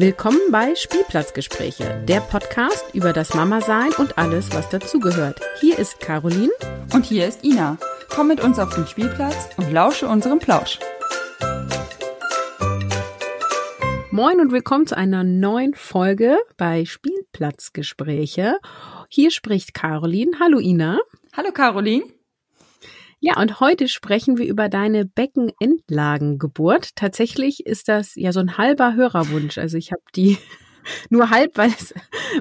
Willkommen bei Spielplatzgespräche, der Podcast über das Mama-Sein und alles, was dazugehört. Hier ist Caroline. Und hier ist Ina. Komm mit uns auf den Spielplatz und lausche unserem Plausch. Moin und willkommen zu einer neuen Folge bei Spielplatzgespräche. Hier spricht Caroline. Hallo Ina. Hallo Caroline. Ja, und heute sprechen wir über deine Beckenendlagengeburt. Tatsächlich ist das ja so ein halber Hörerwunsch. Also ich habe die nur halb, weil es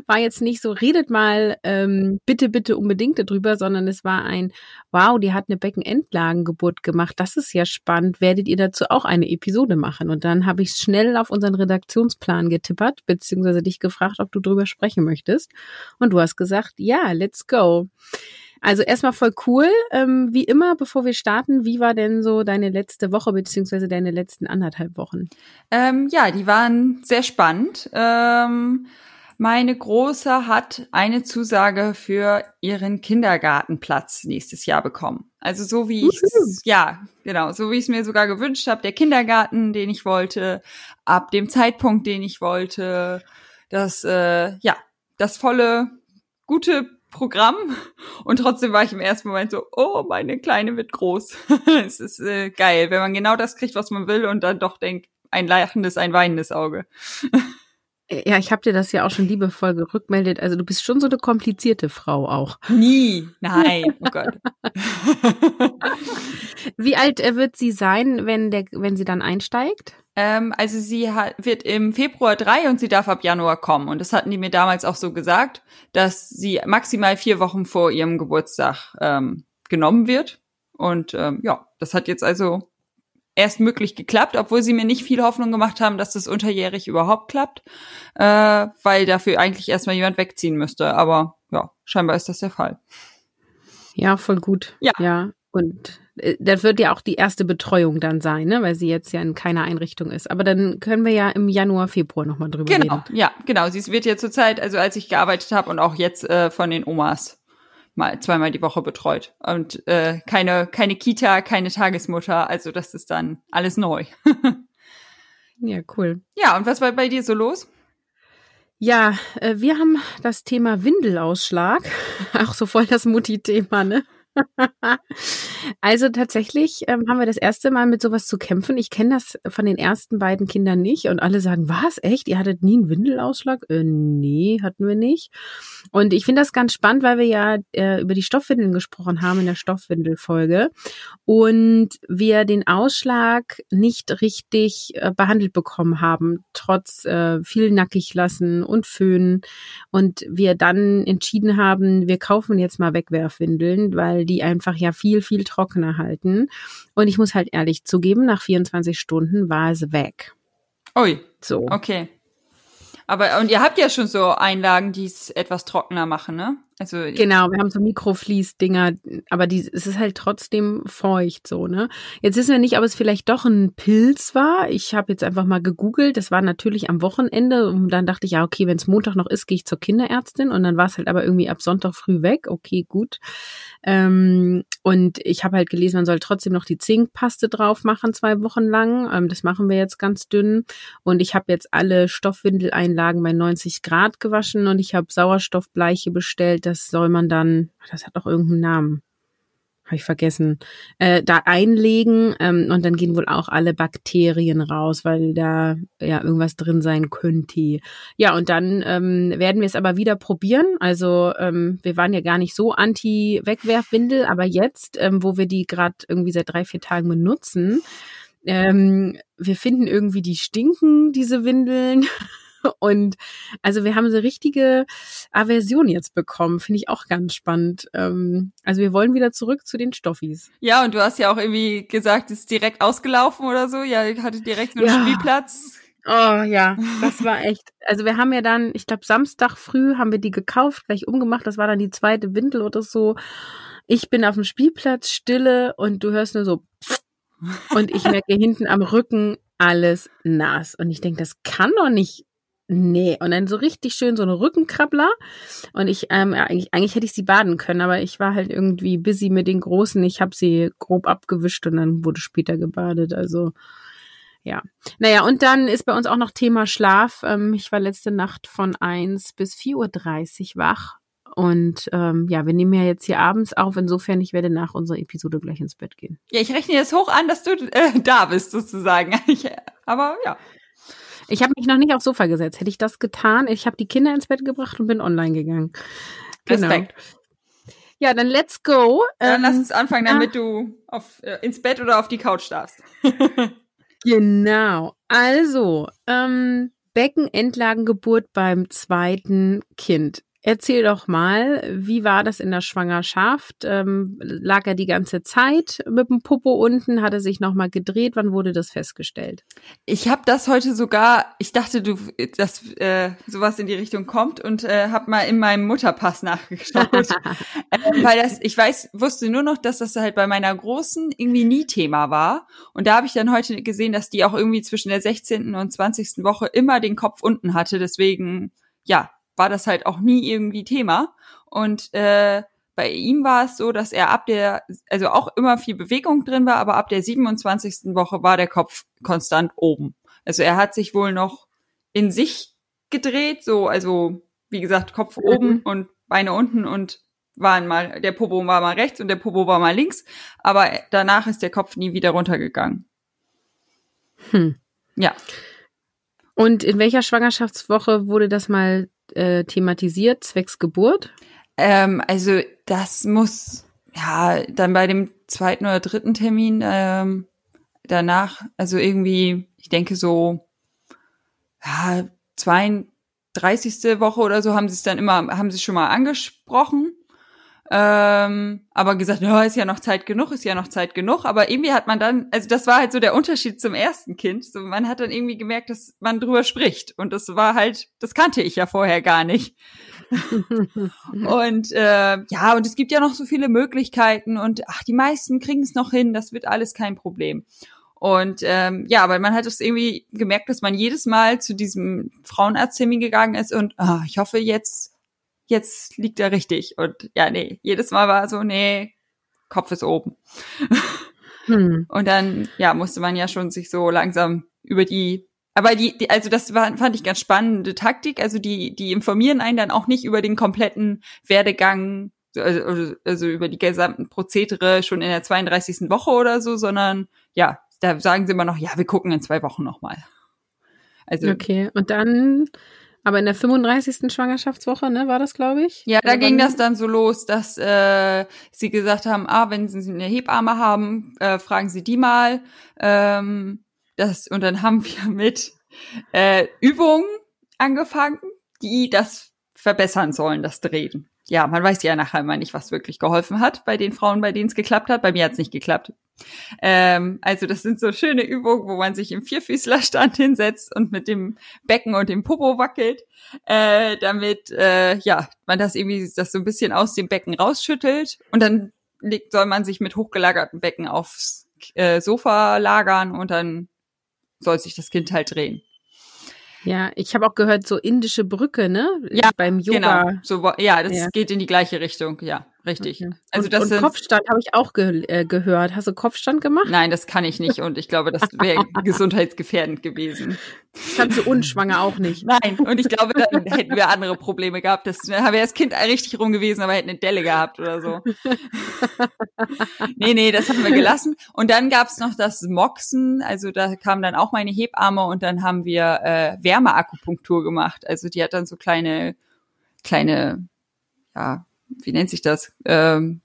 war jetzt nicht so, redet mal ähm, bitte, bitte unbedingt darüber, sondern es war ein, wow, die hat eine Beckenendlagengeburt gemacht. Das ist ja spannend. Werdet ihr dazu auch eine Episode machen? Und dann habe ich schnell auf unseren Redaktionsplan getippert, beziehungsweise dich gefragt, ob du drüber sprechen möchtest. Und du hast gesagt, ja, let's go. Also erstmal voll cool. Ähm, wie immer, bevor wir starten, wie war denn so deine letzte Woche beziehungsweise deine letzten anderthalb Wochen? Ähm, ja, die waren sehr spannend. Ähm, meine Große hat eine Zusage für ihren Kindergartenplatz nächstes Jahr bekommen. Also so wie ich ja genau so wie ich es mir sogar gewünscht habe, der Kindergarten, den ich wollte, ab dem Zeitpunkt, den ich wollte, das äh, ja das volle gute Programm und trotzdem war ich im ersten Moment so, oh, meine Kleine wird groß. es ist äh, geil, wenn man genau das kriegt, was man will und dann doch denkt, ein lachendes, ein weinendes Auge. ja, ich habe dir das ja auch schon liebevoll gerückmeldet. Also du bist schon so eine komplizierte Frau auch. Nie, nein, oh Gott. Wie alt äh, wird sie sein, wenn der, wenn sie dann einsteigt? Ähm, also sie hat, wird im Februar drei und sie darf ab Januar kommen. Und das hatten die mir damals auch so gesagt, dass sie maximal vier Wochen vor ihrem Geburtstag ähm, genommen wird. Und ähm, ja, das hat jetzt also erst möglich geklappt, obwohl sie mir nicht viel Hoffnung gemacht haben, dass das unterjährig überhaupt klappt, äh, weil dafür eigentlich erstmal jemand wegziehen müsste. Aber ja, scheinbar ist das der Fall. Ja, voll gut. Ja. Ja. Und das wird ja auch die erste Betreuung dann sein, ne? weil sie jetzt ja in keiner Einrichtung ist. Aber dann können wir ja im Januar, Februar nochmal drüber genau, reden. Genau, ja, genau. Sie wird ja zurzeit, also als ich gearbeitet habe und auch jetzt äh, von den Omas mal zweimal die Woche betreut. Und äh, keine, keine Kita, keine Tagesmutter. Also das ist dann alles neu. ja, cool. Ja, und was war bei dir so los? Ja, äh, wir haben das Thema Windelausschlag. Auch so voll das Mutti-Thema, ne? also tatsächlich ähm, haben wir das erste Mal mit sowas zu kämpfen. Ich kenne das von den ersten beiden Kindern nicht und alle sagen, was, echt? Ihr hattet nie einen Windelausschlag? Äh, nee, hatten wir nicht. Und ich finde das ganz spannend, weil wir ja äh, über die Stoffwindeln gesprochen haben in der Stoffwindelfolge und wir den Ausschlag nicht richtig äh, behandelt bekommen haben, trotz äh, viel nackig lassen und föhnen und wir dann entschieden haben, wir kaufen jetzt mal Wegwerfwindeln, weil die einfach ja viel, viel trockener halten. Und ich muss halt ehrlich zugeben, nach 24 Stunden war es weg. Ui. So. Okay. Aber und ihr habt ja schon so Einlagen, die es etwas trockener machen, ne? Also genau, wir haben so Mikroflies-Dinger, aber die, es ist halt trotzdem feucht so, ne? Jetzt wissen wir nicht, ob es vielleicht doch ein Pilz war. Ich habe jetzt einfach mal gegoogelt. Das war natürlich am Wochenende und dann dachte ich, ja, okay, wenn es Montag noch ist, gehe ich zur Kinderärztin und dann war es halt aber irgendwie ab Sonntag früh weg. Okay, gut. Ähm, und ich habe halt gelesen, man soll trotzdem noch die Zinkpaste drauf machen, zwei Wochen lang. Ähm, das machen wir jetzt ganz dünn. Und ich habe jetzt alle Stoffwindeleinlagen bei 90 Grad gewaschen und ich habe Sauerstoffbleiche bestellt das soll man dann, das hat doch irgendeinen Namen, habe ich vergessen, äh, da einlegen ähm, und dann gehen wohl auch alle Bakterien raus, weil da ja irgendwas drin sein könnte. Ja, und dann ähm, werden wir es aber wieder probieren. Also ähm, wir waren ja gar nicht so anti-Wegwerfwindel, aber jetzt, ähm, wo wir die gerade irgendwie seit drei, vier Tagen benutzen, ähm, wir finden irgendwie, die stinken, diese Windeln. Und also wir haben so richtige Aversion jetzt bekommen, finde ich auch ganz spannend. Ähm, also wir wollen wieder zurück zu den Stoffis. Ja, und du hast ja auch irgendwie gesagt, ist direkt ausgelaufen oder so. Ja, ihr hattet direkt einen ja. Spielplatz. Oh ja, das war echt. Also wir haben ja dann, ich glaube Samstag früh haben wir die gekauft, gleich umgemacht. Das war dann die zweite Windel oder so. Ich bin auf dem Spielplatz, stille und du hörst nur so und ich merke hinten am Rücken alles nass. Und ich denke, das kann doch nicht Nee, und dann so richtig schön so eine Rückenkrabbler. Und ich, ähm, eigentlich, eigentlich hätte ich sie baden können, aber ich war halt irgendwie busy mit den Großen. Ich habe sie grob abgewischt und dann wurde später gebadet. Also Ja. Naja, und dann ist bei uns auch noch Thema Schlaf. Ähm, ich war letzte Nacht von eins bis vier Uhr dreißig wach. Und ähm, ja, wir nehmen ja jetzt hier abends auf. Insofern, ich werde nach unserer Episode gleich ins Bett gehen. Ja, ich rechne jetzt hoch an, dass du äh, da bist, sozusagen. Aber ja. Ich habe mich noch nicht aufs Sofa gesetzt. Hätte ich das getan, ich habe die Kinder ins Bett gebracht und bin online gegangen. Genau. Respekt. Ja, dann let's go. Dann ähm, lass uns anfangen, damit ja. du auf, äh, ins Bett oder auf die Couch darfst. genau. Also, ähm, Beckenendlagengeburt beim zweiten Kind. Erzähl doch mal, wie war das in der Schwangerschaft? Ähm, lag er die ganze Zeit mit dem Popo unten? Hat er sich nochmal gedreht? Wann wurde das festgestellt? Ich habe das heute sogar, ich dachte, du, dass äh, sowas in die Richtung kommt und äh, habe mal in meinem Mutterpass nachgeschaut. äh, weil das, ich weiß, wusste nur noch, dass das halt bei meiner Großen irgendwie nie Thema war. Und da habe ich dann heute gesehen, dass die auch irgendwie zwischen der 16. und 20. Woche immer den Kopf unten hatte. Deswegen, ja, war das halt auch nie irgendwie Thema. Und äh, bei ihm war es so, dass er ab der, also auch immer viel Bewegung drin war, aber ab der 27. Woche war der Kopf konstant oben. Also er hat sich wohl noch in sich gedreht, so, also wie gesagt, Kopf mhm. oben und Beine unten und waren mal, der Popo war mal rechts und der Popo war mal links, aber danach ist der Kopf nie wieder runtergegangen. Hm. Ja. Und in welcher Schwangerschaftswoche wurde das mal äh, thematisiert, zwecks Geburt? Ähm, also das muss ja dann bei dem zweiten oder dritten Termin ähm, danach, also irgendwie, ich denke so, ja, 32. Woche oder so haben sie es dann immer, haben sie schon mal angesprochen. Ähm, aber gesagt, ja, ist ja noch Zeit genug, ist ja noch Zeit genug. Aber irgendwie hat man dann, also das war halt so der Unterschied zum ersten Kind. So, man hat dann irgendwie gemerkt, dass man drüber spricht. Und das war halt, das kannte ich ja vorher gar nicht. und äh, ja, und es gibt ja noch so viele Möglichkeiten und ach, die meisten kriegen es noch hin, das wird alles kein Problem. Und ähm, ja, aber man hat es irgendwie gemerkt, dass man jedes Mal zu diesem Frauenarzttermin gegangen ist und ah, ich hoffe jetzt jetzt liegt er richtig. Und ja, nee, jedes Mal war so, nee, Kopf ist oben. Hm. Und dann, ja, musste man ja schon sich so langsam über die, aber die, die also das war, fand ich ganz spannende Taktik. Also die, die informieren einen dann auch nicht über den kompletten Werdegang, also, also über die gesamten Prozedere schon in der 32. Woche oder so, sondern ja, da sagen sie immer noch, ja, wir gucken in zwei Wochen nochmal. Also, okay, und dann aber in der 35. Schwangerschaftswoche, ne, war das, glaube ich? Ja, da ging das dann so los, dass äh, sie gesagt haben, ah, wenn Sie eine Hebamme haben, äh, fragen Sie die mal. Ähm, das, und dann haben wir mit äh, Übungen angefangen, die das verbessern sollen, das Drehen ja, man weiß ja nachher immer nicht, was wirklich geholfen hat bei den Frauen, bei denen es geklappt hat. Bei mir hat es nicht geklappt. Ähm, also das sind so schöne Übungen, wo man sich im Vierfüßlerstand hinsetzt und mit dem Becken und dem Popo wackelt, äh, damit äh, ja man das irgendwie das so ein bisschen aus dem Becken rausschüttelt und dann legt, soll man sich mit hochgelagertem Becken aufs äh, Sofa lagern und dann soll sich das Kind halt drehen. Ja, ich habe auch gehört, so indische Brücke, ne? Ja, beim Yoga. Genau. So, ja, das ja. geht in die gleiche Richtung, ja. Richtig. Okay. Also und, das und sind, Kopfstand habe ich auch ge äh, gehört. Hast du Kopfstand gemacht? Nein, das kann ich nicht und ich glaube, das wäre gesundheitsgefährdend gewesen. Kannst du unschwanger auch nicht. Nein, und ich glaube, dann hätten wir andere Probleme gehabt. Das wäre das Kind richtig rum gewesen, aber hätten eine Delle gehabt oder so. nee, nee, das haben wir gelassen. Und dann gab's noch das Moxen, also da kam dann auch meine Hebamme und dann haben wir äh, Wärmeakupunktur gemacht. Also die hat dann so kleine, kleine, ja, wie nennt sich das? Ähm,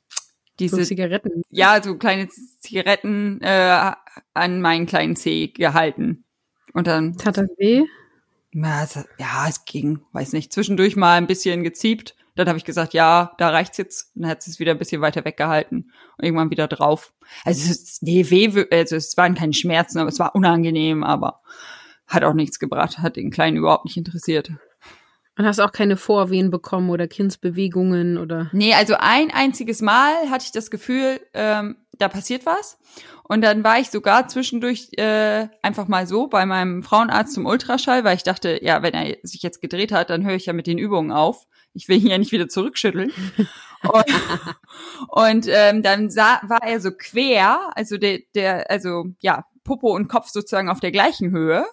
diese so Zigaretten. Ja, so kleine Zigaretten äh, an meinen kleinen Zeh gehalten. Und dann. Tat das weh? Ja, es ging, weiß nicht, zwischendurch mal ein bisschen geziebt. Dann habe ich gesagt, ja, da reicht's jetzt. Dann hat es wieder ein bisschen weiter weggehalten und irgendwann wieder drauf. Also es, nee, weh, also es waren keine Schmerzen, aber es war unangenehm, aber hat auch nichts gebracht, hat den Kleinen überhaupt nicht interessiert. Und hast auch keine Vorwehen bekommen oder Kindsbewegungen oder? Nee, also ein einziges Mal hatte ich das Gefühl, ähm, da passiert was. Und dann war ich sogar zwischendurch äh, einfach mal so bei meinem Frauenarzt zum Ultraschall, weil ich dachte, ja, wenn er sich jetzt gedreht hat, dann höre ich ja mit den Übungen auf. Ich will ihn ja nicht wieder zurückschütteln. und, und ähm, dann sah, war er so quer, also der, der, also ja, Popo und Kopf sozusagen auf der gleichen Höhe.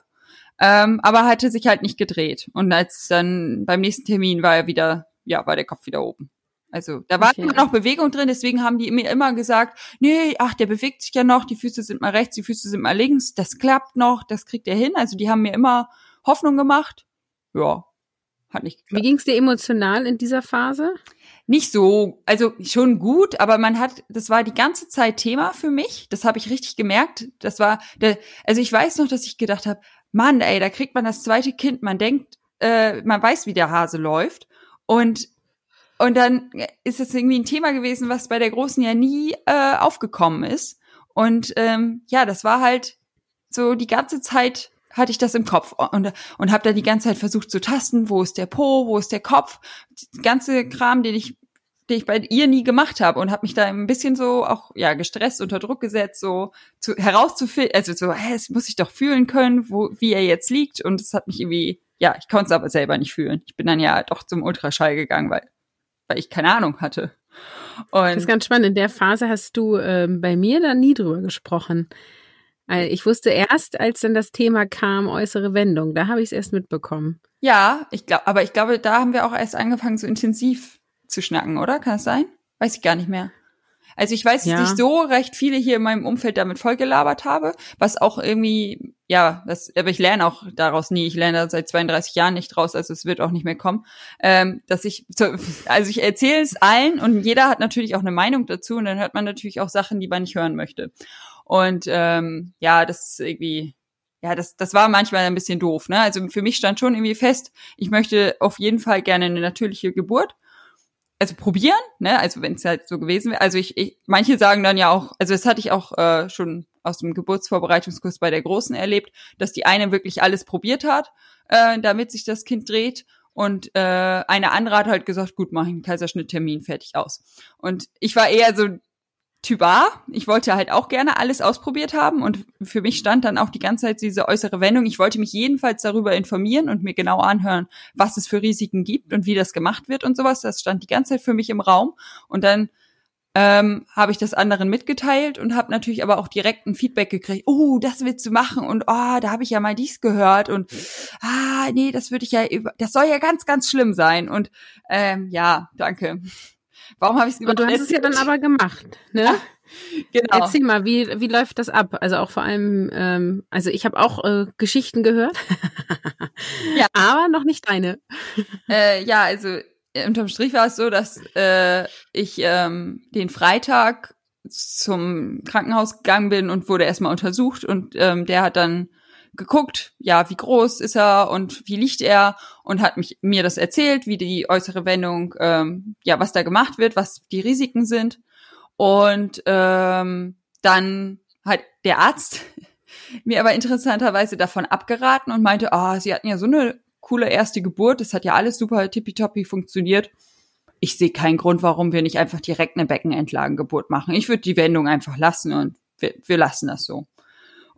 Ähm, aber hatte sich halt nicht gedreht. Und als dann beim nächsten Termin war er wieder, ja, war der Kopf wieder oben. Also da war okay. immer noch Bewegung drin, deswegen haben die mir immer gesagt, nee, ach, der bewegt sich ja noch, die Füße sind mal rechts, die Füße sind mal links, das klappt noch, das kriegt er hin. Also die haben mir immer Hoffnung gemacht. Ja, hat nicht geklappt. Wie ging's dir emotional in dieser Phase? Nicht so, also schon gut, aber man hat, das war die ganze Zeit Thema für mich. Das habe ich richtig gemerkt. Das war, der, also ich weiß noch, dass ich gedacht habe, Mann, ey, da kriegt man das zweite Kind, man denkt, äh, man weiß, wie der Hase läuft. Und und dann ist es irgendwie ein Thema gewesen, was bei der Großen ja nie äh, aufgekommen ist. Und ähm, ja, das war halt so die ganze Zeit hatte ich das im Kopf und, und habe da die ganze Zeit versucht zu tasten, wo ist der Po, wo ist der Kopf, die ganze Kram, den ich den ich bei ihr nie gemacht habe und habe mich da ein bisschen so auch ja gestresst unter Druck gesetzt, so zu, herauszufinden, also so, hä, es muss ich doch fühlen können, wo wie er jetzt liegt und es hat mich irgendwie ja, ich konnte es aber selber nicht fühlen. Ich bin dann ja doch zum Ultraschall gegangen, weil weil ich keine Ahnung hatte. Und das ist ganz spannend. In der Phase hast du ähm, bei mir dann nie drüber gesprochen. Ich wusste erst, als dann das Thema kam, äußere Wendung, da habe ich es erst mitbekommen. Ja, ich glaube, aber ich glaube, da haben wir auch erst angefangen, so intensiv zu schnacken, oder? Kann es sein? Weiß ich gar nicht mehr. Also ich weiß, dass ja. ich so recht viele hier in meinem Umfeld damit vollgelabert habe, was auch irgendwie, ja, das, aber ich lerne auch daraus nie. Ich lerne da seit 32 Jahren nicht draus, also es wird auch nicht mehr kommen. Ähm, dass ich, also ich erzähle es allen und jeder hat natürlich auch eine Meinung dazu und dann hört man natürlich auch Sachen, die man nicht hören möchte. Und ähm, ja, das ist irgendwie, ja, das, das war manchmal ein bisschen doof. Ne? Also für mich stand schon irgendwie fest, ich möchte auf jeden Fall gerne eine natürliche Geburt also probieren, ne? Also wenn es halt so gewesen wäre. Also ich, ich, manche sagen dann ja auch, also das hatte ich auch äh, schon aus dem Geburtsvorbereitungskurs bei der Großen erlebt, dass die eine wirklich alles probiert hat, äh, damit sich das Kind dreht. Und äh, eine andere hat halt gesagt, gut, mach ich einen Kaiserschnitttermin, fertig aus. Und ich war eher so Typ A. Ich wollte halt auch gerne alles ausprobiert haben und für mich stand dann auch die ganze Zeit diese äußere Wendung. Ich wollte mich jedenfalls darüber informieren und mir genau anhören, was es für Risiken gibt und wie das gemacht wird und sowas. Das stand die ganze Zeit für mich im Raum und dann ähm, habe ich das anderen mitgeteilt und habe natürlich aber auch direkt ein Feedback gekriegt. Oh, das willst du machen und oh, da habe ich ja mal dies gehört und ah, nee, das würde ich ja, das soll ja ganz, ganz schlimm sein und ähm, ja, danke. Warum habe ich es Und du hast es ja dann aber gemacht, ne? Ja, genau. Erzähl mal, wie, wie läuft das ab? Also auch vor allem, ähm, also ich habe auch äh, Geschichten gehört, ja. aber noch nicht deine. Äh, ja, also unterm Strich war es so, dass äh, ich ähm, den Freitag zum Krankenhaus gegangen bin und wurde erstmal untersucht und ähm, der hat dann geguckt, ja, wie groß ist er und wie liegt er und hat mich mir das erzählt, wie die äußere Wendung, ähm, ja, was da gemacht wird, was die Risiken sind. Und ähm, dann hat der Arzt mir aber interessanterweise davon abgeraten und meinte, ah, oh, sie hatten ja so eine coole erste Geburt, das hat ja alles super tippitoppi funktioniert. Ich sehe keinen Grund, warum wir nicht einfach direkt eine Beckenentlagengeburt machen. Ich würde die Wendung einfach lassen und wir, wir lassen das so.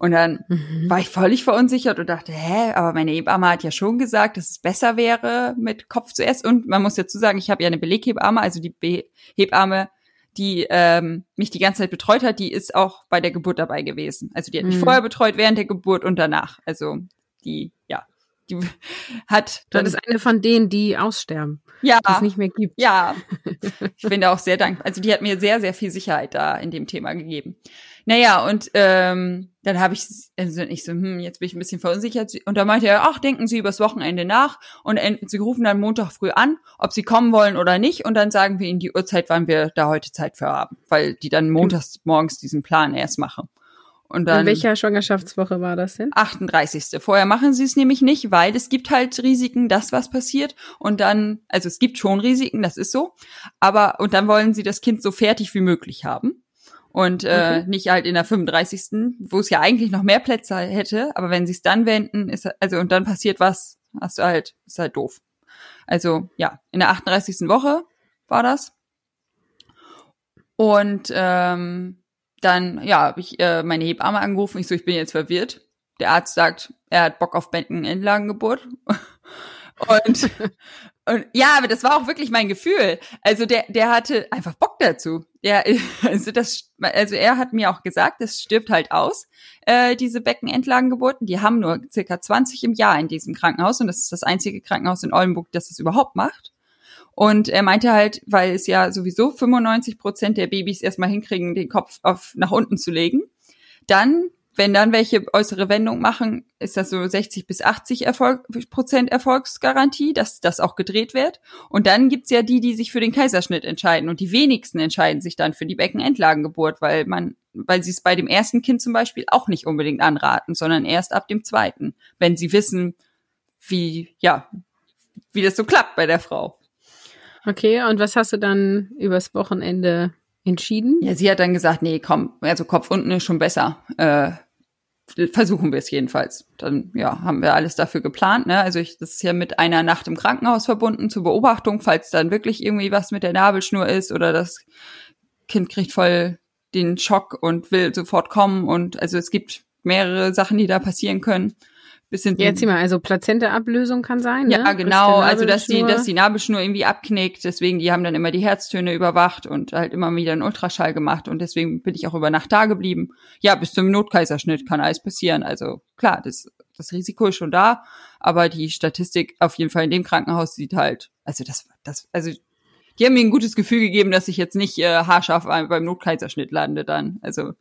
Und dann mhm. war ich völlig verunsichert und dachte, hä, aber meine Hebamme hat ja schon gesagt, dass es besser wäre mit Kopf zuerst. Und man muss dazu sagen, ich habe ja eine Beleghebamme, also die Be Hebamme, die ähm, mich die ganze Zeit betreut hat, die ist auch bei der Geburt dabei gewesen. Also die hat mich mhm. vorher betreut, während der Geburt und danach. Also die, ja, die hat. Dann, das ist eine von denen, die aussterben. Ja. Die es nicht mehr gibt. Ja. Ich bin da auch sehr dankbar. Also die hat mir sehr, sehr viel Sicherheit da in dem Thema gegeben. Naja, und ähm, dann habe ich, also ich so, hm, jetzt bin ich ein bisschen verunsichert. Und da meinte er, ach, denken Sie übers Wochenende nach und Sie rufen dann Montag früh an, ob Sie kommen wollen oder nicht. Und dann sagen wir Ihnen die Uhrzeit, wann wir da heute Zeit für haben, weil die dann montags morgens diesen Plan erst machen. Und dann. In welcher Schwangerschaftswoche war das denn? 38. Vorher machen sie es nämlich nicht, weil es gibt halt Risiken, dass was passiert. Und dann, also es gibt schon Risiken, das ist so. Aber, und dann wollen sie das Kind so fertig wie möglich haben und äh, okay. nicht halt in der 35. wo es ja eigentlich noch mehr Plätze hätte, aber wenn sie es dann wenden, ist also und dann passiert was, hast du halt ist halt doof. Also ja, in der 38. Woche war das. Und ähm, dann ja, habe ich äh, meine Hebamme angerufen. Ich so, ich bin jetzt verwirrt. Der Arzt sagt, er hat Bock auf Beckenendlagengeburt. und Und ja, aber das war auch wirklich mein Gefühl. Also der, der hatte einfach Bock dazu. Ja, also das, also er hat mir auch gesagt, das stirbt halt aus, äh, diese Beckenendlagengeburten. Die haben nur circa 20 im Jahr in diesem Krankenhaus und das ist das einzige Krankenhaus in Oldenburg, das es überhaupt macht. Und er meinte halt, weil es ja sowieso 95 Prozent der Babys erstmal hinkriegen, den Kopf auf nach unten zu legen, dann wenn dann welche äußere Wendung machen, ist das so 60 bis 80 Erfolg, Prozent Erfolgsgarantie, dass das auch gedreht wird. Und dann gibt's ja die, die sich für den Kaiserschnitt entscheiden. Und die wenigsten entscheiden sich dann für die Beckenendlagengeburt, weil man, weil sie es bei dem ersten Kind zum Beispiel auch nicht unbedingt anraten, sondern erst ab dem zweiten, wenn sie wissen, wie, ja, wie das so klappt bei der Frau. Okay, und was hast du dann übers Wochenende entschieden? Ja, sie hat dann gesagt, nee, komm, also Kopf unten ist schon besser. Äh, versuchen wir es jedenfalls. Dann ja, haben wir alles dafür geplant. Ne? Also ich, das ist ja mit einer Nacht im Krankenhaus verbunden zur Beobachtung, falls dann wirklich irgendwie was mit der Nabelschnur ist oder das Kind kriegt voll den Schock und will sofort kommen. Und also es gibt mehrere Sachen, die da passieren können bisschen. Ja, erzähl mal, also Plazenta-Ablösung kann sein, Ja, ne? genau. Also, dass die, dass die Nabelschnur irgendwie abknickt. Deswegen, die haben dann immer die Herztöne überwacht und halt immer wieder einen Ultraschall gemacht. Und deswegen bin ich auch über Nacht da geblieben. Ja, bis zum Notkaiserschnitt kann alles passieren. Also, klar, das, das Risiko ist schon da. Aber die Statistik auf jeden Fall in dem Krankenhaus sieht halt, also das, das, also, die haben mir ein gutes Gefühl gegeben, dass ich jetzt nicht äh, haarscharf beim Notkaiserschnitt lande dann. Also,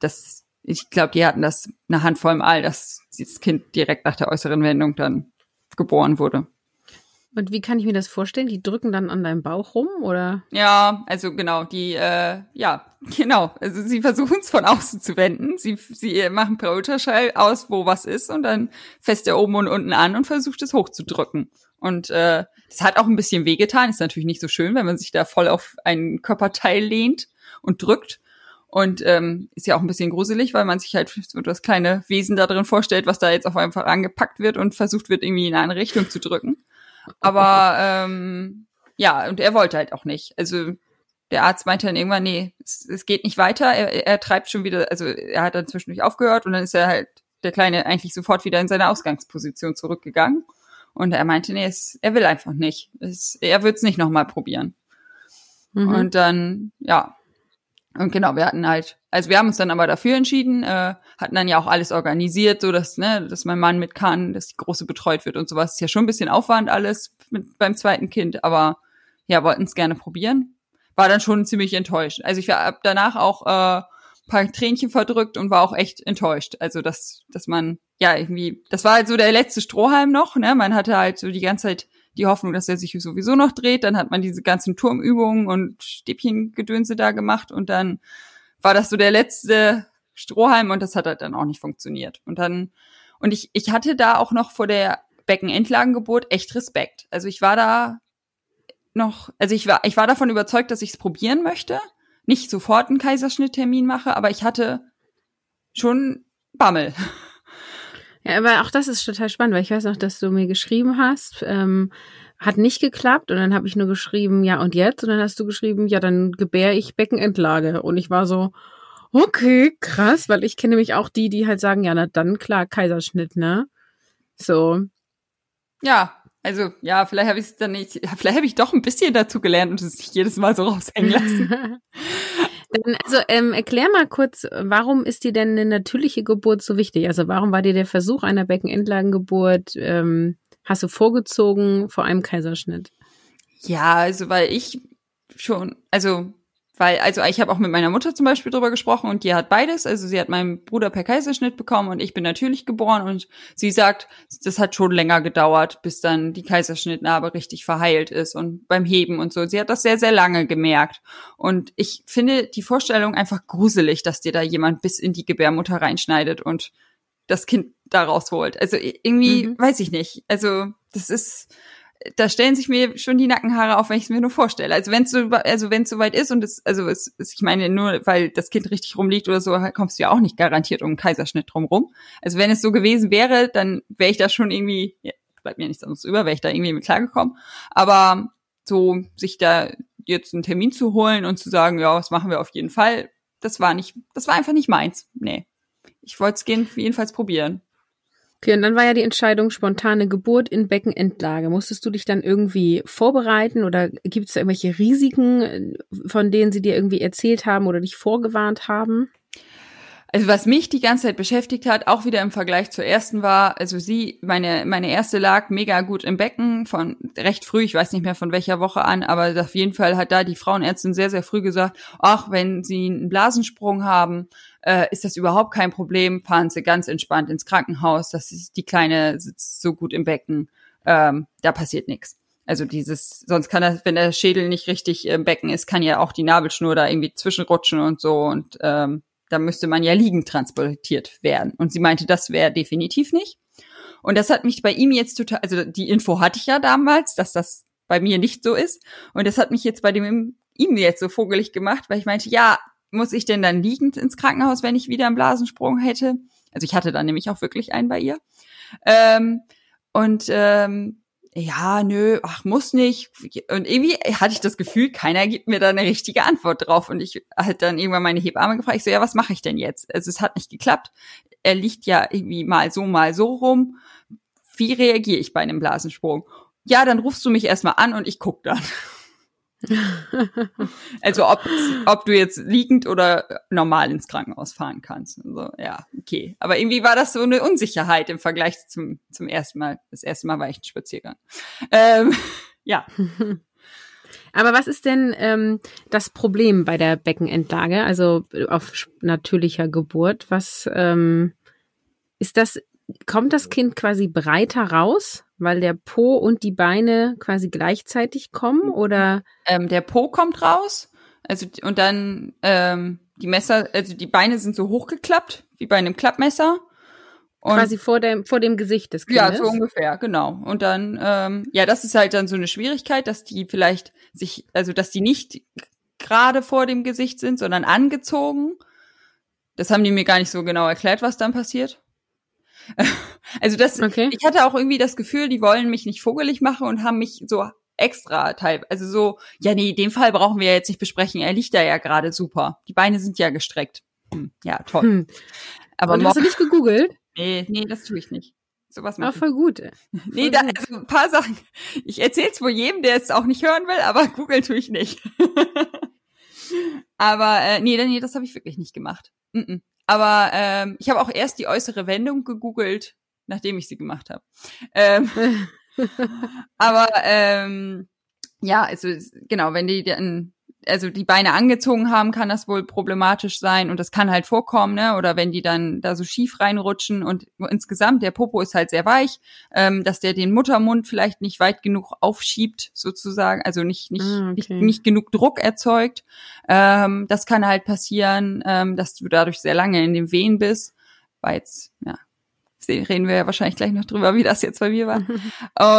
das, ich glaube, die hatten das eine Handvoll Mal, dass das Kind direkt nach der äußeren Wendung dann geboren wurde. Und wie kann ich mir das vorstellen? Die drücken dann an deinem Bauch rum, oder? Ja, also genau, die, äh, ja, genau. Also sie versuchen es von außen zu wenden. Sie, sie machen per Ultraschall aus, wo was ist, und dann fest er oben und unten an und versucht es hochzudrücken. Und äh, das hat auch ein bisschen wehgetan. Ist natürlich nicht so schön, wenn man sich da voll auf einen Körperteil lehnt und drückt. Und ähm, ist ja auch ein bisschen gruselig, weil man sich halt so das kleine Wesen da drin vorstellt, was da jetzt auf einfach angepackt wird und versucht wird, irgendwie in eine Richtung zu drücken. Aber ähm, ja, und er wollte halt auch nicht. Also der Arzt meinte dann irgendwann, nee, es, es geht nicht weiter. Er, er treibt schon wieder, also er hat dann zwischendurch aufgehört und dann ist er halt, der Kleine, eigentlich sofort wieder in seine Ausgangsposition zurückgegangen. Und er meinte, nee, es, er will einfach nicht. Es, er wird es nicht nochmal probieren. Mhm. Und dann, ja, und genau, wir hatten halt, also wir haben uns dann aber dafür entschieden, äh, hatten dann ja auch alles organisiert, so dass, ne, dass mein Mann mit kann, dass die Große betreut wird und sowas. Ist ja schon ein bisschen Aufwand alles mit, beim zweiten Kind, aber ja, wollten es gerne probieren. War dann schon ziemlich enttäuscht. Also ich war danach auch äh, paar Tränchen verdrückt und war auch echt enttäuscht. Also dass, dass man, ja, irgendwie, das war halt so der letzte Strohhalm noch, ne? Man hatte halt so die ganze Zeit die Hoffnung, dass er sich sowieso noch dreht. Dann hat man diese ganzen Turmübungen und Stäbchengedönse da gemacht und dann war das so der letzte Strohhalm und das hat halt dann auch nicht funktioniert. Und dann, und ich, ich hatte da auch noch vor der Beckenendlagengeburt echt Respekt. Also ich war da noch, also ich war, ich war davon überzeugt, dass ich es probieren möchte. Nicht sofort einen Kaiserschnitttermin mache, aber ich hatte schon Bammel. Ja, aber auch das ist total spannend, weil ich weiß noch, dass du mir geschrieben hast, ähm, hat nicht geklappt und dann habe ich nur geschrieben, ja und jetzt? Und dann hast du geschrieben, ja, dann gebär ich Beckenendlage. Und ich war so, okay, krass, weil ich kenne nämlich auch die, die halt sagen, ja, na dann klar, Kaiserschnitt, ne? So. Ja, also ja, vielleicht habe ich es dann nicht, vielleicht habe ich doch ein bisschen dazu gelernt und es nicht jedes Mal so raushängen lassen. Dann, also ähm, erklär mal kurz, warum ist dir denn eine natürliche Geburt so wichtig? Also warum war dir der Versuch einer Beckenendlagengeburt, ähm, hast du vorgezogen vor einem Kaiserschnitt? Ja, also weil ich schon, also weil, also ich habe auch mit meiner Mutter zum Beispiel drüber gesprochen und die hat beides. Also sie hat meinen Bruder per Kaiserschnitt bekommen und ich bin natürlich geboren und sie sagt, das hat schon länger gedauert, bis dann die Kaiserschnittnarbe richtig verheilt ist und beim Heben und so. Sie hat das sehr, sehr lange gemerkt. Und ich finde die Vorstellung einfach gruselig, dass dir da jemand bis in die Gebärmutter reinschneidet und das Kind da rausholt. Also irgendwie, mhm. weiß ich nicht. Also das ist, da stellen sich mir schon die Nackenhaare auf, wenn ich es mir nur vorstelle. Also wenn es so, also wenn es soweit ist und es, also es, es, ich meine nur, weil das Kind richtig rumliegt oder so, kommst du ja auch nicht garantiert um einen Kaiserschnitt drumrum. Also wenn es so gewesen wäre, dann wäre ich da schon irgendwie, ja, bleibt mir nichts anderes über, wäre ich da irgendwie mit klargekommen. Aber so sich da jetzt einen Termin zu holen und zu sagen, ja, was machen wir auf jeden Fall, das war nicht, das war einfach nicht meins. Nee. Ich wollte es jedenfalls probieren. Okay, und dann war ja die Entscheidung spontane Geburt in Beckenendlage. Musstest du dich dann irgendwie vorbereiten oder gibt es da irgendwelche Risiken, von denen sie dir irgendwie erzählt haben oder dich vorgewarnt haben? Also was mich die ganze Zeit beschäftigt hat, auch wieder im Vergleich zur ersten war, also sie, meine, meine erste lag mega gut im Becken von recht früh, ich weiß nicht mehr von welcher Woche an, aber auf jeden Fall hat da die Frauenärztin sehr, sehr früh gesagt, ach, wenn sie einen Blasensprung haben, äh, ist das überhaupt kein Problem, fahren sie ganz entspannt ins Krankenhaus, das ist, die Kleine sitzt so gut im Becken, ähm, da passiert nichts. Also dieses, sonst kann das, wenn der Schädel nicht richtig im Becken ist, kann ja auch die Nabelschnur da irgendwie zwischenrutschen und so und ähm, da müsste man ja liegend transportiert werden. Und sie meinte, das wäre definitiv nicht. Und das hat mich bei ihm jetzt total, also die Info hatte ich ja damals, dass das bei mir nicht so ist. Und das hat mich jetzt bei dem ihm jetzt so vogelig gemacht, weil ich meinte, ja, muss ich denn dann liegend ins Krankenhaus, wenn ich wieder einen Blasensprung hätte? Also ich hatte dann nämlich auch wirklich einen bei ihr. Ähm, und ähm, ja, nö, ach, muss nicht. Und irgendwie hatte ich das Gefühl, keiner gibt mir da eine richtige Antwort drauf. Und ich halt dann irgendwann meine Hebamme gefragt, ich so, ja, was mache ich denn jetzt? Also es hat nicht geklappt. Er liegt ja irgendwie mal so, mal so rum. Wie reagiere ich bei einem Blasensprung? Ja, dann rufst du mich erstmal an und ich guck dann. also ob, ob du jetzt liegend oder normal ins Krankenhaus fahren kannst. Also, ja, okay. Aber irgendwie war das so eine Unsicherheit im Vergleich zum, zum ersten Mal. Das erste Mal war ich ein Spaziergang. Ähm, ja. Aber was ist denn ähm, das Problem bei der Beckenendlage, also auf natürlicher Geburt? Was ähm, ist das? Kommt das Kind quasi breiter raus? weil der Po und die Beine quasi gleichzeitig kommen oder? Ähm, der Po kommt raus, also und dann ähm, die Messer, also die Beine sind so hochgeklappt wie bei einem Klappmesser. Und quasi vor dem vor dem Gesicht des Kindes. Ja, so ungefähr, genau. Und dann, ähm, ja, das ist halt dann so eine Schwierigkeit, dass die vielleicht sich, also dass die nicht gerade vor dem Gesicht sind, sondern angezogen. Das haben die mir gar nicht so genau erklärt, was dann passiert. Also das, okay. ich hatte auch irgendwie das Gefühl, die wollen mich nicht vogelig machen und haben mich so extra teil, also so, ja nee, den Fall brauchen wir ja jetzt nicht besprechen. Er liegt da ja gerade super. Die Beine sind ja gestreckt. Hm, ja, toll. Hm. Aber und hast du nicht gegoogelt? Nee, nee, das tue ich nicht. Sowas machen. voll gut. Voll nee, da, also ein paar Sachen. Ich erzähle es wohl jedem, der es auch nicht hören will, aber googeln tue ich nicht. aber äh, nee, nee, das habe ich wirklich nicht gemacht. Mm -mm. Aber ähm, ich habe auch erst die äußere Wendung gegoogelt, nachdem ich sie gemacht habe. Ähm, aber ähm, ja, also genau, wenn die dann also die Beine angezogen haben, kann das wohl problematisch sein und das kann halt vorkommen, ne? Oder wenn die dann da so schief reinrutschen und insgesamt der Popo ist halt sehr weich, ähm, dass der den Muttermund vielleicht nicht weit genug aufschiebt, sozusagen, also nicht nicht ah, okay. nicht, nicht genug Druck erzeugt. Ähm, das kann halt passieren, ähm, dass du dadurch sehr lange in den Wehen bist, weil jetzt ja reden wir ja wahrscheinlich gleich noch drüber, wie das jetzt bei mir war.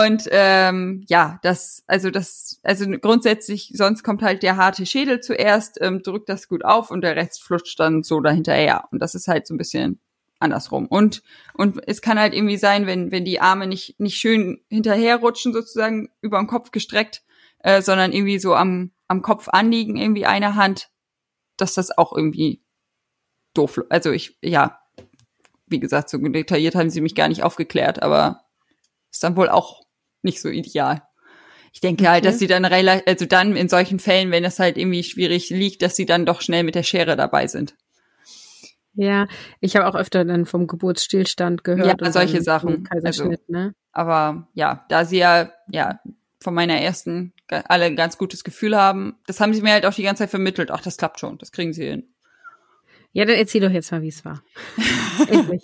Und ähm, ja, das, also das, also grundsätzlich, sonst kommt halt der harte Schädel zuerst, ähm, drückt das gut auf und der Rest flutscht dann so dahinterher. Und das ist halt so ein bisschen andersrum. Und, und es kann halt irgendwie sein, wenn, wenn die Arme nicht, nicht schön hinterherrutschen, sozusagen über den Kopf gestreckt, äh, sondern irgendwie so am, am Kopf anliegen, irgendwie eine Hand, dass das auch irgendwie doof, also ich, ja, wie gesagt, so detailliert haben sie mich gar nicht aufgeklärt, aber ist dann wohl auch nicht so ideal. Ich denke okay. halt, dass sie dann relativ, also dann in solchen Fällen, wenn es halt irgendwie schwierig liegt, dass sie dann doch schnell mit der Schere dabei sind. Ja, ich habe auch öfter dann vom Geburtsstillstand gehört. Ja, solche Sachen. Also, ne? Aber ja, da sie ja, ja, von meiner ersten alle ein ganz gutes Gefühl haben, das haben sie mir halt auch die ganze Zeit vermittelt. Ach, das klappt schon, das kriegen sie hin. Ja, dann erzähl doch jetzt mal, wie es war.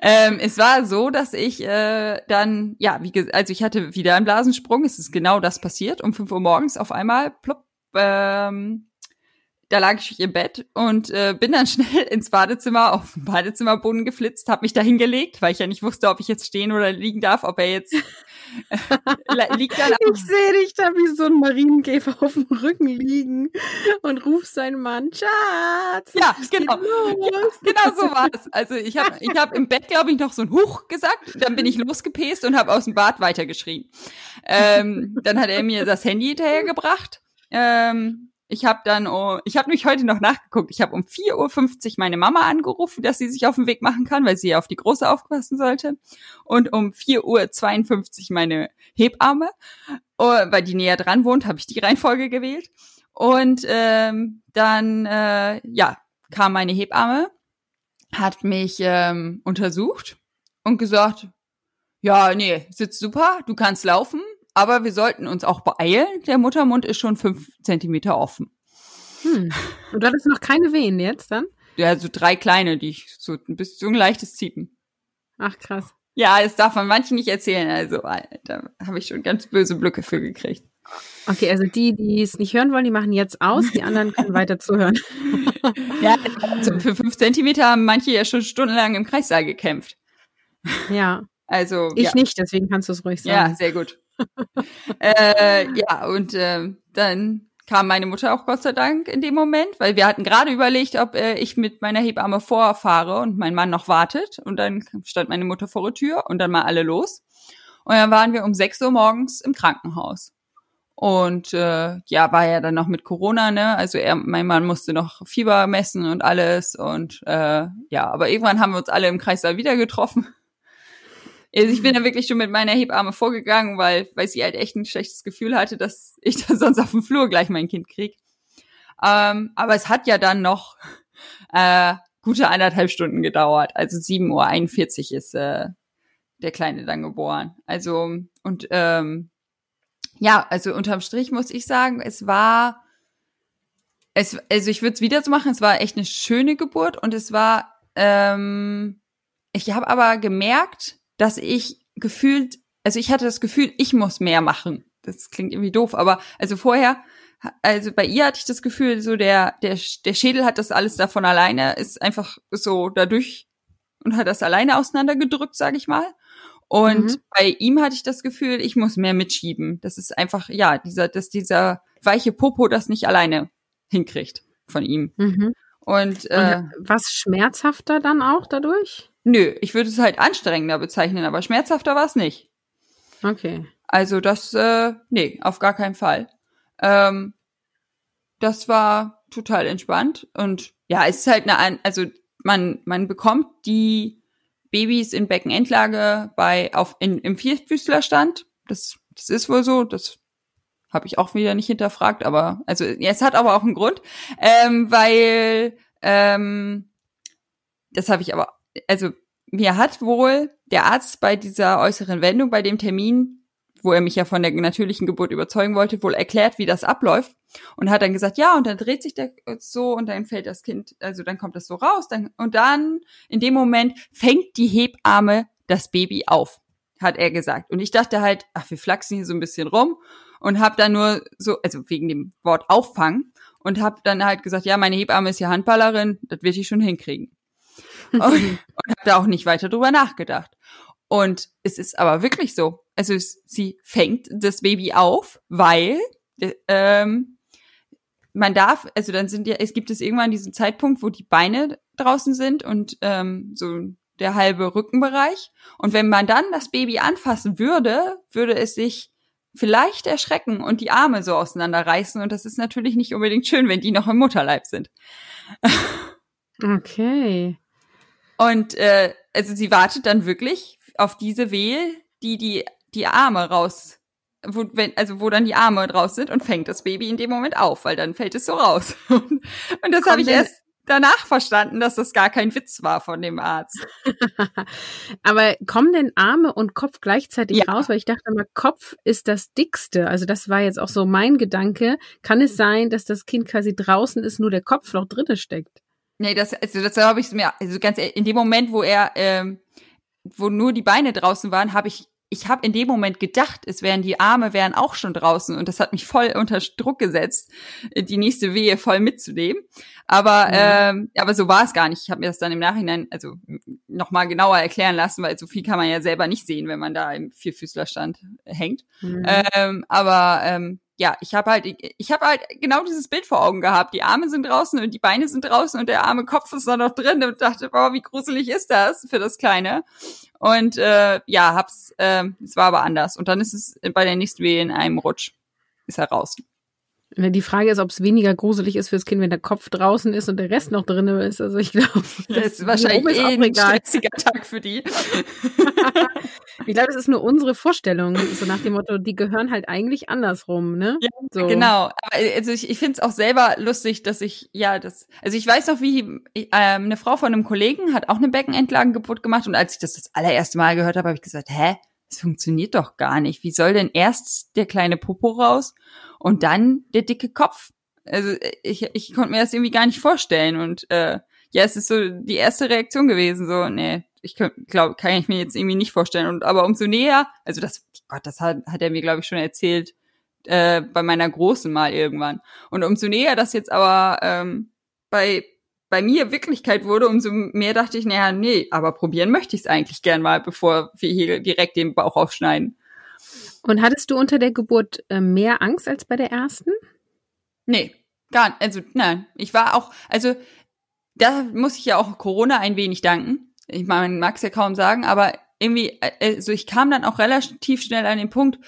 ähm, es war so, dass ich äh, dann, ja, wie gesagt, also ich hatte wieder einen Blasensprung. Es ist genau das passiert. Um 5 Uhr morgens auf einmal, plopp, ähm, da lag ich im Bett und äh, bin dann schnell ins Badezimmer auf den Badezimmerboden geflitzt, habe mich da hingelegt, weil ich ja nicht wusste, ob ich jetzt stehen oder liegen darf, ob er jetzt liegt dann Ich sehe dich da wie so ein Marienkäfer auf dem Rücken liegen und ruf seinen Mann, Schatz. Ja, genau. Ja, genau so war es. Also ich habe ich hab im Bett, glaube ich, noch so ein Huch gesagt, dann bin ich losgepest und habe aus dem Bad weitergeschrien. Ähm, dann hat er mir das Handy hinterhergebracht. Ähm, Ich habe dann, oh, ich habe mich heute noch nachgeguckt. Ich habe um 4.50 Uhr meine Mama angerufen, dass sie sich auf den Weg machen kann, weil sie ja auf die Große aufpassen sollte. Und um 4.52 Uhr meine Hebamme, oh, weil die näher dran wohnt, habe ich die Reihenfolge gewählt. Und ähm, dann, äh, ja, kam meine Hebamme, hat mich ähm, untersucht und gesagt, ja, nee, sitzt super, du kannst laufen, aber wir sollten uns auch beeilen. Der Muttermund ist schon fünf Zentimeter offen. Hm. Und da ist noch keine Wehen jetzt dann? Ja, so drei kleine, die ich so ein bisschen so ein leichtes Ziepen. Ach krass. Ja, das darf man manchen nicht erzählen. Also da habe ich schon ganz böse Blöcke für gekriegt. Okay, also die, die es nicht hören wollen, die machen jetzt aus, die anderen können weiter zuhören. ja, also für fünf Zentimeter haben manche ja schon stundenlang im Kreissaal gekämpft. Ja. Also ich ja. nicht, deswegen kannst du es ruhig sagen. Ja, sehr gut. Äh, ja, und äh, dann kam meine Mutter auch Gott sei Dank in dem Moment, weil wir hatten gerade überlegt, ob äh, ich mit meiner Hebamme vorfahre und mein Mann noch wartet. Und dann stand meine Mutter vor der Tür und dann mal alle los. Und dann waren wir um 6 Uhr morgens im Krankenhaus. Und äh, ja, war ja dann noch mit Corona, ne? Also er, mein Mann musste noch Fieber messen und alles. Und äh, ja, aber irgendwann haben wir uns alle im Kreis da wieder getroffen. Also ich bin da wirklich schon mit meiner Hebamme vorgegangen, weil, weil sie halt echt ein schlechtes Gefühl hatte, dass ich da sonst auf dem Flur gleich mein Kind krieg. Ähm, aber es hat ja dann noch äh, gute anderthalb Stunden gedauert. Also 7.41 Uhr ist äh, der Kleine dann geboren. Also, und ähm, ja, also unterm Strich muss ich sagen, es war, es, also ich würde es wieder so machen, es war echt eine schöne Geburt und es war, ähm, ich habe aber gemerkt, dass ich gefühlt, also ich hatte das Gefühl, ich muss mehr machen. Das klingt irgendwie doof, aber also vorher, also bei ihr hatte ich das Gefühl, so der, der, der Schädel hat das alles davon alleine, ist einfach so dadurch und hat das alleine auseinandergedrückt, sag ich mal. Und mhm. bei ihm hatte ich das Gefühl, ich muss mehr mitschieben. Das ist einfach, ja, dieser, dass dieser weiche Popo das nicht alleine hinkriegt von ihm. Mhm. Und, äh, Und was schmerzhafter dann auch dadurch? Nö, ich würde es halt anstrengender bezeichnen, aber schmerzhafter war es nicht. Okay. Also das, äh, nee, auf gar keinen Fall. Ähm, das war total entspannt und ja, es ist halt eine, also man, man bekommt die Babys in Beckenendlage bei auf in, im Vierfüßlerstand. Das, das ist wohl so. Das habe ich auch wieder nicht hinterfragt, aber also ja, es hat aber auch einen Grund, ähm, weil ähm, das habe ich aber also mir hat wohl der Arzt bei dieser äußeren Wendung, bei dem Termin, wo er mich ja von der natürlichen Geburt überzeugen wollte, wohl erklärt, wie das abläuft und hat dann gesagt, ja, und dann dreht sich der so und dann fällt das Kind, also dann kommt das so raus, dann und dann in dem Moment fängt die Hebamme das Baby auf, hat er gesagt. Und ich dachte halt, ach, wir flachsen hier so ein bisschen rum und habe dann nur so, also wegen dem Wort auffangen und habe dann halt gesagt, ja, meine Hebamme ist ja Handballerin, das wird die schon hinkriegen. und, und habe da auch nicht weiter drüber nachgedacht. Und es ist aber wirklich so. Also es, sie fängt das Baby auf, weil ähm, man darf, also dann sind ja, es gibt es irgendwann diesen Zeitpunkt, wo die Beine draußen sind und ähm, so der halbe Rückenbereich. Und wenn man dann das Baby anfassen würde, würde es sich vielleicht erschrecken und die Arme so auseinanderreißen. Und das ist natürlich nicht unbedingt schön, wenn die noch im Mutterleib sind. Okay. Und äh, also sie wartet dann wirklich auf diese Wehe, die die die Arme raus, wo, wenn, also wo dann die Arme raus sind und fängt das Baby in dem Moment auf, weil dann fällt es so raus. und das habe ich erst danach verstanden, dass das gar kein Witz war von dem Arzt. Aber kommen denn Arme und Kopf gleichzeitig ja. raus? Weil ich dachte mal, Kopf ist das dickste. Also das war jetzt auch so mein Gedanke. Kann es sein, dass das Kind quasi draußen ist, nur der Kopf noch drinne steckt? Nee, das, also das habe ich mir, also ganz in dem Moment, wo er, ähm, wo nur die Beine draußen waren, habe ich ich habe in dem Moment gedacht, es wären die Arme wären auch schon draußen und das hat mich voll unter Druck gesetzt, die nächste Wehe voll mitzunehmen. Aber ja. ähm, aber so war es gar nicht. Ich habe mir das dann im Nachhinein also noch mal genauer erklären lassen, weil so viel kann man ja selber nicht sehen, wenn man da im Vierfüßlerstand hängt. Mhm. Ähm, aber ähm, ja, ich habe halt, ich habe halt genau dieses Bild vor Augen gehabt. Die Arme sind draußen und die Beine sind draußen und der arme Kopf ist da noch drin und dachte, boah, wie gruselig ist das für das Kleine. Und äh, ja, hab's, äh, es war aber anders. Und dann ist es bei der nächsten Wehe in einem Rutsch. Ist er raus. Ne, die Frage ist, ob es weniger gruselig ist fürs Kind, wenn der Kopf draußen ist und der Rest noch drin ist. Also ich glaube, das, das ist wahrscheinlich eh ein stressiger Tag für die. ich glaube, das ist nur unsere Vorstellung, so nach dem Motto, die gehören halt eigentlich andersrum, ne? Ja, so. genau. Aber also ich, ich finde es auch selber lustig, dass ich, ja, das, also ich weiß noch, wie äh, eine Frau von einem Kollegen hat auch eine Beckenentlagengeburt gemacht und als ich das das allererste Mal gehört habe, habe ich gesagt, hä? Das funktioniert doch gar nicht. Wie soll denn erst der kleine Popo raus und dann der dicke Kopf? Also ich, ich konnte mir das irgendwie gar nicht vorstellen. Und äh, ja, es ist so die erste Reaktion gewesen, so, nee, ich glaube, kann ich mir jetzt irgendwie nicht vorstellen. Und aber umso näher, also das, Gott, das hat, hat er mir, glaube ich, schon erzählt, äh, bei meiner Großen mal irgendwann. Und umso näher das jetzt aber ähm, bei bei mir Wirklichkeit wurde, umso mehr dachte ich, naja, nee, aber probieren möchte ich es eigentlich gern mal, bevor wir hier direkt den Bauch aufschneiden. Und hattest du unter der Geburt äh, mehr Angst als bei der ersten? Nee, gar nicht. Also, nein. Ich war auch, also, da muss ich ja auch Corona ein wenig danken. Ich meine, man mag es ja kaum sagen, aber irgendwie, äh, also ich kam dann auch relativ schnell an den Punkt,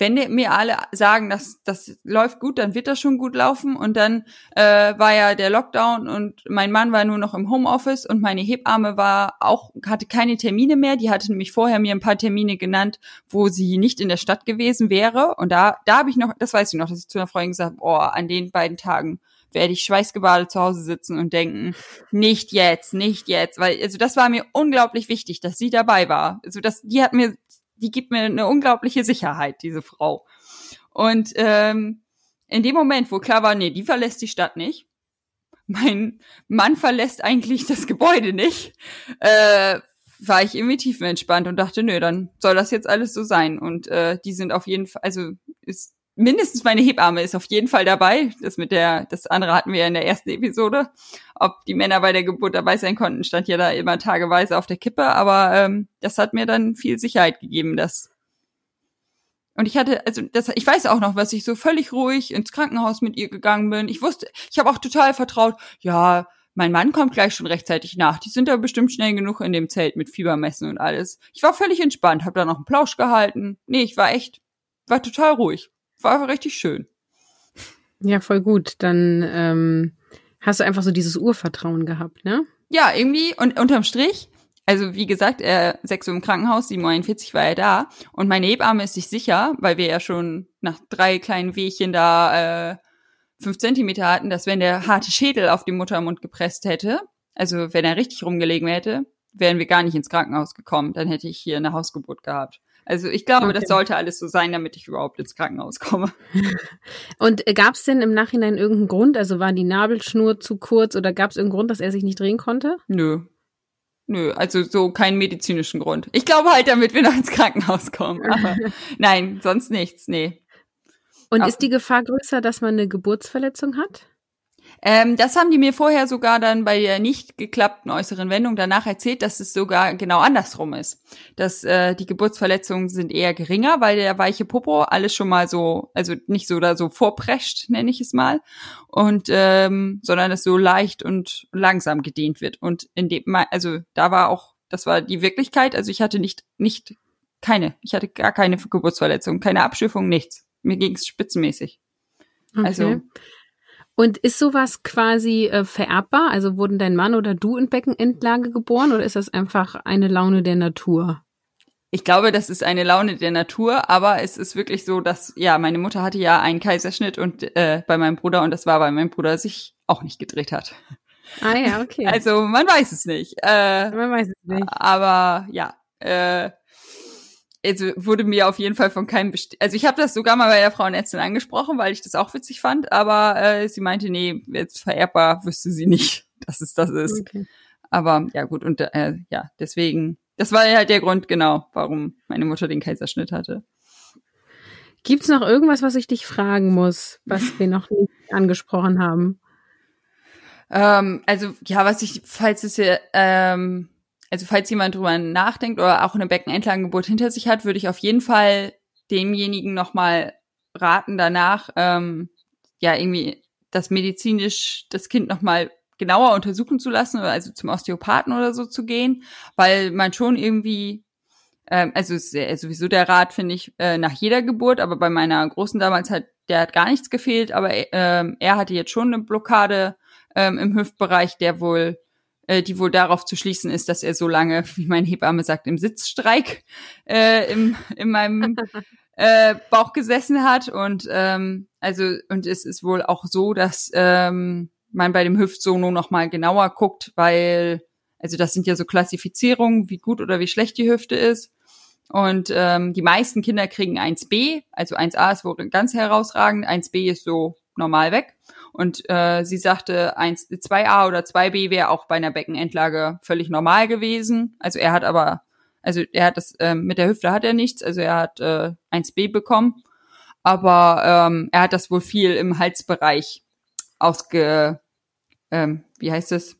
wenn mir alle sagen, dass das läuft gut, dann wird das schon gut laufen. Und dann äh, war ja der Lockdown und mein Mann war nur noch im Homeoffice und meine Hebamme war auch hatte keine Termine mehr. Die hatte nämlich vorher mir ein paar Termine genannt, wo sie nicht in der Stadt gewesen wäre. Und da da habe ich noch, das weiß ich noch, dass ich zu einer Freundin gesagt, habe, oh, an den beiden Tagen werde ich schweißgebadet zu Hause sitzen und denken, nicht jetzt, nicht jetzt, weil also das war mir unglaublich wichtig, dass sie dabei war. Also das, die hat mir die gibt mir eine unglaubliche Sicherheit, diese Frau. Und ähm, in dem Moment, wo klar war, nee, die verlässt die Stadt nicht, mein Mann verlässt eigentlich das Gebäude nicht, äh, war ich irgendwie tiefenentspannt und dachte, nö, dann soll das jetzt alles so sein. Und äh, die sind auf jeden Fall, also ist mindestens meine Hebamme ist auf jeden Fall dabei. Das mit der, das andere hatten wir ja in der ersten Episode. Ob die Männer bei der Geburt dabei sein konnten, stand ja da immer tageweise auf der Kippe. Aber ähm, das hat mir dann viel Sicherheit gegeben, dass und ich hatte, also das, ich weiß auch noch, was ich so völlig ruhig ins Krankenhaus mit ihr gegangen bin. Ich wusste, ich habe auch total vertraut, ja, mein Mann kommt gleich schon rechtzeitig nach. Die sind da bestimmt schnell genug in dem Zelt mit Fiebermessen und alles. Ich war völlig entspannt, habe da noch einen Plausch gehalten. Nee, ich war echt, war total ruhig war richtig schön. Ja, voll gut. Dann ähm, hast du einfach so dieses Urvertrauen gehabt, ne? Ja, irgendwie und unterm Strich. Also wie gesagt, er sechs Uhr im Krankenhaus, 7.41 war er da und meine Hebamme ist sich sicher, weil wir ja schon nach drei kleinen Wehchen da äh, fünf Zentimeter hatten, dass wenn der harte Schädel auf den Muttermund gepresst hätte, also wenn er richtig rumgelegen hätte, wären wir gar nicht ins Krankenhaus gekommen. Dann hätte ich hier eine Hausgeburt gehabt. Also ich glaube, okay. das sollte alles so sein, damit ich überhaupt ins Krankenhaus komme. Und äh, gab es denn im Nachhinein irgendeinen Grund? Also war die Nabelschnur zu kurz oder gab es irgendeinen Grund, dass er sich nicht drehen konnte? Nö. Nö, also so keinen medizinischen Grund. Ich glaube halt, damit wir noch ins Krankenhaus kommen. Aber nein, sonst nichts, nee. Und Auch. ist die Gefahr größer, dass man eine Geburtsverletzung hat? Ähm, das haben die mir vorher sogar dann bei der nicht geklappten äußeren Wendung danach erzählt, dass es sogar genau andersrum ist. Dass äh, die Geburtsverletzungen sind eher geringer, weil der weiche Popo alles schon mal so, also nicht so da so vorprescht, nenne ich es mal, und ähm, sondern es so leicht und langsam gedehnt wird. Und in dem, also da war auch, das war die Wirklichkeit. Also ich hatte nicht nicht keine, ich hatte gar keine Geburtsverletzung, keine Abschiffung, nichts. Mir ging es spitzenmäßig. Okay. Also und ist sowas quasi äh, vererbbar? Also wurden dein Mann oder du in Beckenendlage geboren oder ist das einfach eine Laune der Natur? Ich glaube, das ist eine Laune der Natur, aber es ist wirklich so, dass, ja, meine Mutter hatte ja einen Kaiserschnitt und äh, bei meinem Bruder und das war, weil mein Bruder sich auch nicht gedreht hat. Ah ja, okay. Also man weiß es nicht. Äh, man weiß es nicht. Aber ja, äh, also wurde mir auf jeden Fall von keinem Best also ich habe das sogar mal bei der Frauenärztin angesprochen, weil ich das auch witzig fand, aber äh, sie meinte, nee, jetzt vererbbar wüsste sie nicht, dass es das ist. Okay. Aber ja gut und äh, ja, deswegen, das war ja halt der Grund genau, warum meine Mutter den Kaiserschnitt hatte. Gibt's noch irgendwas, was ich dich fragen muss, was wir noch nicht angesprochen haben? Ähm, also ja, was ich, falls es ja ähm, also falls jemand drüber nachdenkt oder auch eine Beckenendlagengeburt hinter sich hat, würde ich auf jeden Fall demjenigen nochmal raten, danach ähm, ja irgendwie das medizinisch das Kind nochmal genauer untersuchen zu lassen, also zum Osteopathen oder so zu gehen, weil man schon irgendwie ähm, also sowieso der Rat, finde ich, äh, nach jeder Geburt, aber bei meiner Großen damals hat, der hat gar nichts gefehlt, aber ähm, er hatte jetzt schon eine Blockade ähm, im Hüftbereich, der wohl, äh, die wohl darauf zu schließen ist, dass er so lange, wie mein Hebamme sagt, im Sitzstreik äh, im, in meinem äh, Bauch gesessen hat. Und ähm, also, und es ist wohl auch so, dass ähm, man bei dem Hüftsono nochmal genauer guckt, weil, also das sind ja so Klassifizierungen, wie gut oder wie schlecht die Hüfte ist. Und ähm, die meisten Kinder kriegen 1b, also 1a ist wohl ganz herausragend, 1b ist so normal weg. Und äh, sie sagte, 1, 2a oder 2b wäre auch bei einer Beckenendlage völlig normal gewesen. Also er hat aber, also er hat das, äh, mit der Hüfte hat er nichts, also er hat äh, 1b bekommen. Aber ähm, er hat das wohl viel im Halsbereich ausge, ähm, wie heißt es?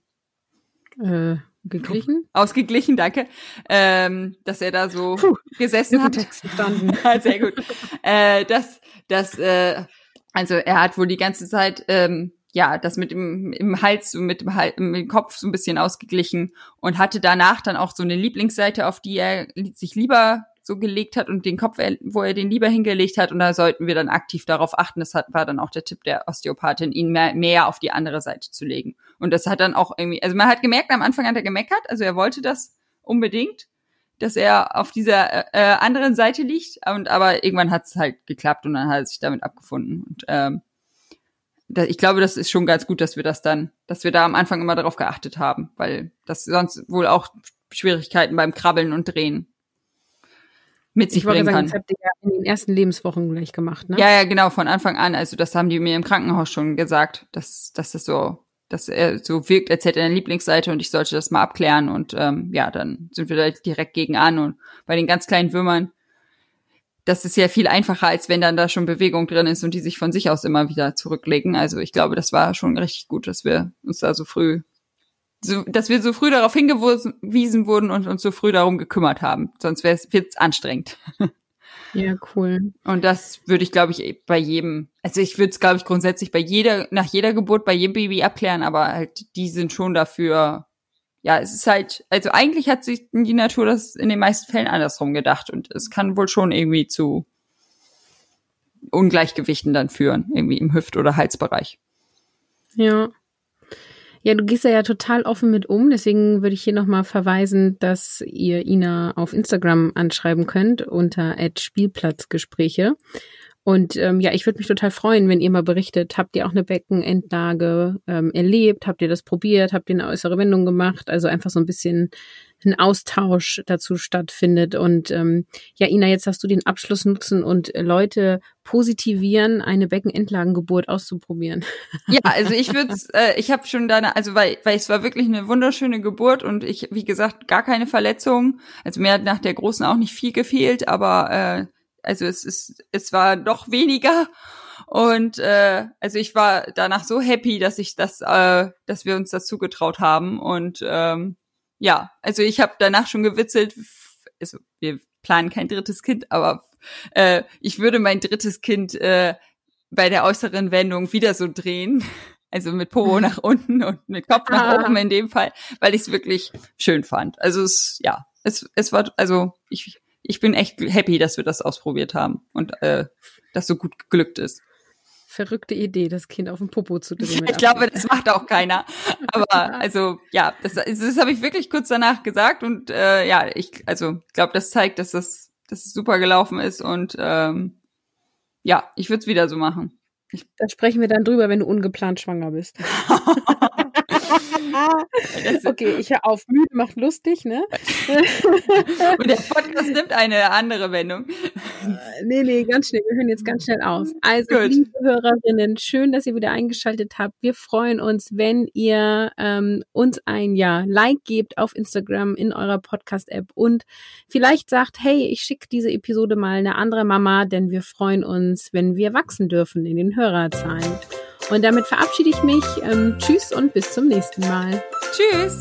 Äh, geglichen? Ausgeglichen, danke. Ähm, dass er da so Puh, gesessen hat. Verstanden. Sehr gut. äh, das, das, äh, also er hat wohl die ganze Zeit ähm, ja, das mit dem im Hals und mit dem, Hals, mit dem Kopf so ein bisschen ausgeglichen und hatte danach dann auch so eine Lieblingsseite, auf die er sich lieber so gelegt hat und den Kopf, wo er den lieber hingelegt hat. Und da sollten wir dann aktiv darauf achten. Das hat, war dann auch der Tipp der Osteopathin, ihn mehr, mehr auf die andere Seite zu legen. Und das hat dann auch irgendwie, also man hat gemerkt, am Anfang hat er gemeckert, also er wollte das unbedingt, dass er auf dieser äh, anderen Seite liegt. Und aber irgendwann hat es halt geklappt und dann hat er sich damit abgefunden. Und ähm, da, ich glaube, das ist schon ganz gut, dass wir das dann, dass wir da am Anfang immer darauf geachtet haben, weil das sonst wohl auch Schwierigkeiten beim Krabbeln und Drehen mit sich bringen kann. Das habt ihr ja in den ersten Lebenswochen gleich gemacht, ne? Ja, ja, genau, von Anfang an. Also das haben die mir im Krankenhaus schon gesagt, dass, dass das so, dass er so wirkt, als hätte er eine Lieblingsseite und ich sollte das mal abklären. Und ähm, ja, dann sind wir da direkt gegen an. Und bei den ganz kleinen Würmern, das ist ja viel einfacher, als wenn dann da schon Bewegung drin ist und die sich von sich aus immer wieder zurücklegen. Also ich glaube, das war schon richtig gut, dass wir uns da so früh so, dass wir so früh darauf hingewiesen wurden und uns so früh darum gekümmert haben. Sonst wäre es anstrengend. Ja, cool. Und das würde ich, glaube ich, bei jedem, also ich würde es, glaube ich, grundsätzlich bei jeder, nach jeder Geburt bei jedem Baby abklären, aber halt, die sind schon dafür, ja, es ist halt, also eigentlich hat sich die Natur das in den meisten Fällen andersrum gedacht und es kann wohl schon irgendwie zu Ungleichgewichten dann führen, irgendwie im Hüft- oder Halsbereich. Ja. Ja, du gehst da ja total offen mit um, deswegen würde ich hier nochmal verweisen, dass ihr Ina auf Instagram anschreiben könnt unter Spielplatzgespräche. Und ähm, ja, ich würde mich total freuen, wenn ihr mal berichtet, habt ihr auch eine Beckenendlage ähm, erlebt, habt ihr das probiert, habt ihr eine äußere Wendung gemacht, also einfach so ein bisschen ein Austausch dazu stattfindet. Und ähm, ja, Ina, jetzt hast du den Abschluss nutzen und Leute positivieren, eine Beckenendlagengeburt auszuprobieren. Ja, also ich würde, äh, ich habe schon da, also weil, weil es war wirklich eine wunderschöne Geburt und ich, wie gesagt, gar keine Verletzung. Also mir hat nach der großen auch nicht viel gefehlt, aber äh, also es ist, es war doch weniger. Und äh, also ich war danach so happy, dass ich das, äh, dass wir uns das zugetraut haben. Und ähm, ja, also ich habe danach schon gewitzelt, also wir planen kein drittes Kind, aber äh, ich würde mein drittes Kind äh, bei der äußeren Wendung wieder so drehen. Also mit Po nach unten und mit Kopf nach ah. oben in dem Fall, weil ich es wirklich schön fand. Also es, ja, es, es war, also ich, ich bin echt happy, dass wir das ausprobiert haben und äh, das so gut geglückt ist verrückte Idee, das Kind auf den Popo zu drehen. ich glaube, das macht auch keiner. Aber also ja, das, das habe ich wirklich kurz danach gesagt und äh, ja, ich also glaube, das zeigt, dass das, dass es super gelaufen ist und ähm, ja, ich würde es wieder so machen. Ich da sprechen wir dann drüber, wenn du ungeplant schwanger bist. okay, ich höre auf. Müde macht lustig, ne? Und der Podcast nimmt eine andere Wendung. Äh, nee, nee, ganz schnell. Wir hören jetzt ganz schnell auf. Also, Gut. liebe Hörerinnen, schön, dass ihr wieder eingeschaltet habt. Wir freuen uns, wenn ihr ähm, uns ein ja, Like gebt auf Instagram in eurer Podcast-App und vielleicht sagt, hey, ich schicke diese Episode mal eine andere Mama, denn wir freuen uns, wenn wir wachsen dürfen in den Hörerzahlen. Und damit verabschiede ich mich. Ähm, tschüss und bis zum nächsten Mal. Tschüss.